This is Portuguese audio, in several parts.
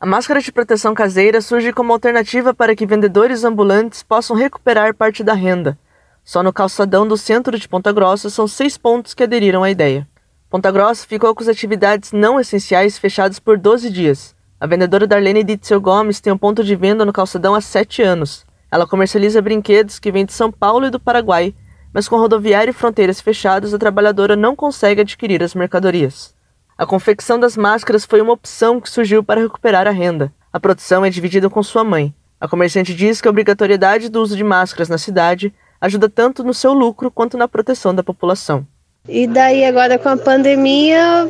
A máscara de proteção caseira surge como alternativa para que vendedores ambulantes possam recuperar parte da renda. Só no calçadão do centro de Ponta Grossa são seis pontos que aderiram à ideia. Ponta Grossa ficou com as atividades não essenciais fechadas por 12 dias. A vendedora Darlene Ditzel Gomes tem um ponto de venda no calçadão há sete anos. Ela comercializa brinquedos que vêm de São Paulo e do Paraguai, mas com rodoviária e fronteiras fechadas, a trabalhadora não consegue adquirir as mercadorias. A confecção das máscaras foi uma opção que surgiu para recuperar a renda. A produção é dividida com sua mãe. A comerciante diz que a obrigatoriedade do uso de máscaras na cidade ajuda tanto no seu lucro quanto na proteção da população. E daí agora com a pandemia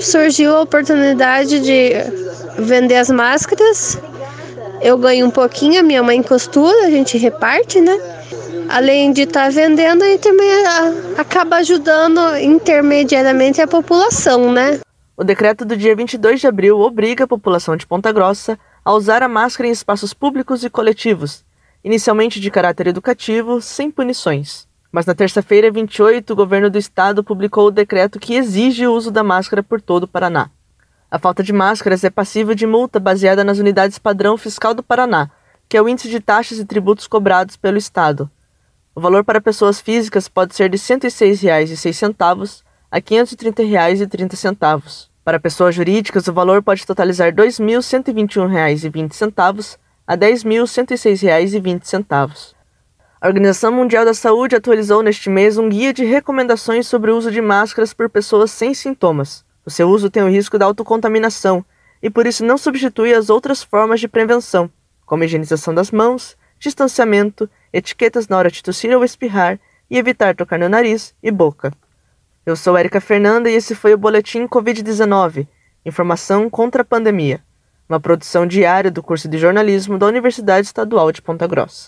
surgiu a oportunidade de vender as máscaras. Eu ganho um pouquinho, a minha mãe costura, a gente reparte, né? Além de estar tá vendendo, e também acaba ajudando intermediariamente a população, né? O decreto do dia 22 de abril obriga a população de Ponta Grossa a usar a máscara em espaços públicos e coletivos, inicialmente de caráter educativo, sem punições. Mas na terça-feira, 28, o governo do estado publicou o decreto que exige o uso da máscara por todo o Paraná. A falta de máscaras é passível de multa baseada nas unidades padrão fiscal do Paraná, que é o índice de taxas e tributos cobrados pelo estado. O valor para pessoas físicas pode ser de R$ 106,06 a R$ 530,30. Para pessoas jurídicas, o valor pode totalizar R$ 2.121,20 a R$ 10.106,20. A Organização Mundial da Saúde atualizou neste mês um guia de recomendações sobre o uso de máscaras por pessoas sem sintomas. O seu uso tem o risco da autocontaminação e por isso não substitui as outras formas de prevenção, como a higienização das mãos, distanciamento etiquetas na hora de tossir ou espirrar e evitar tocar no nariz e boca. Eu sou Erika Fernanda e esse foi o Boletim Covid-19 Informação contra a Pandemia, uma produção diária do curso de jornalismo da Universidade Estadual de Ponta Grossa.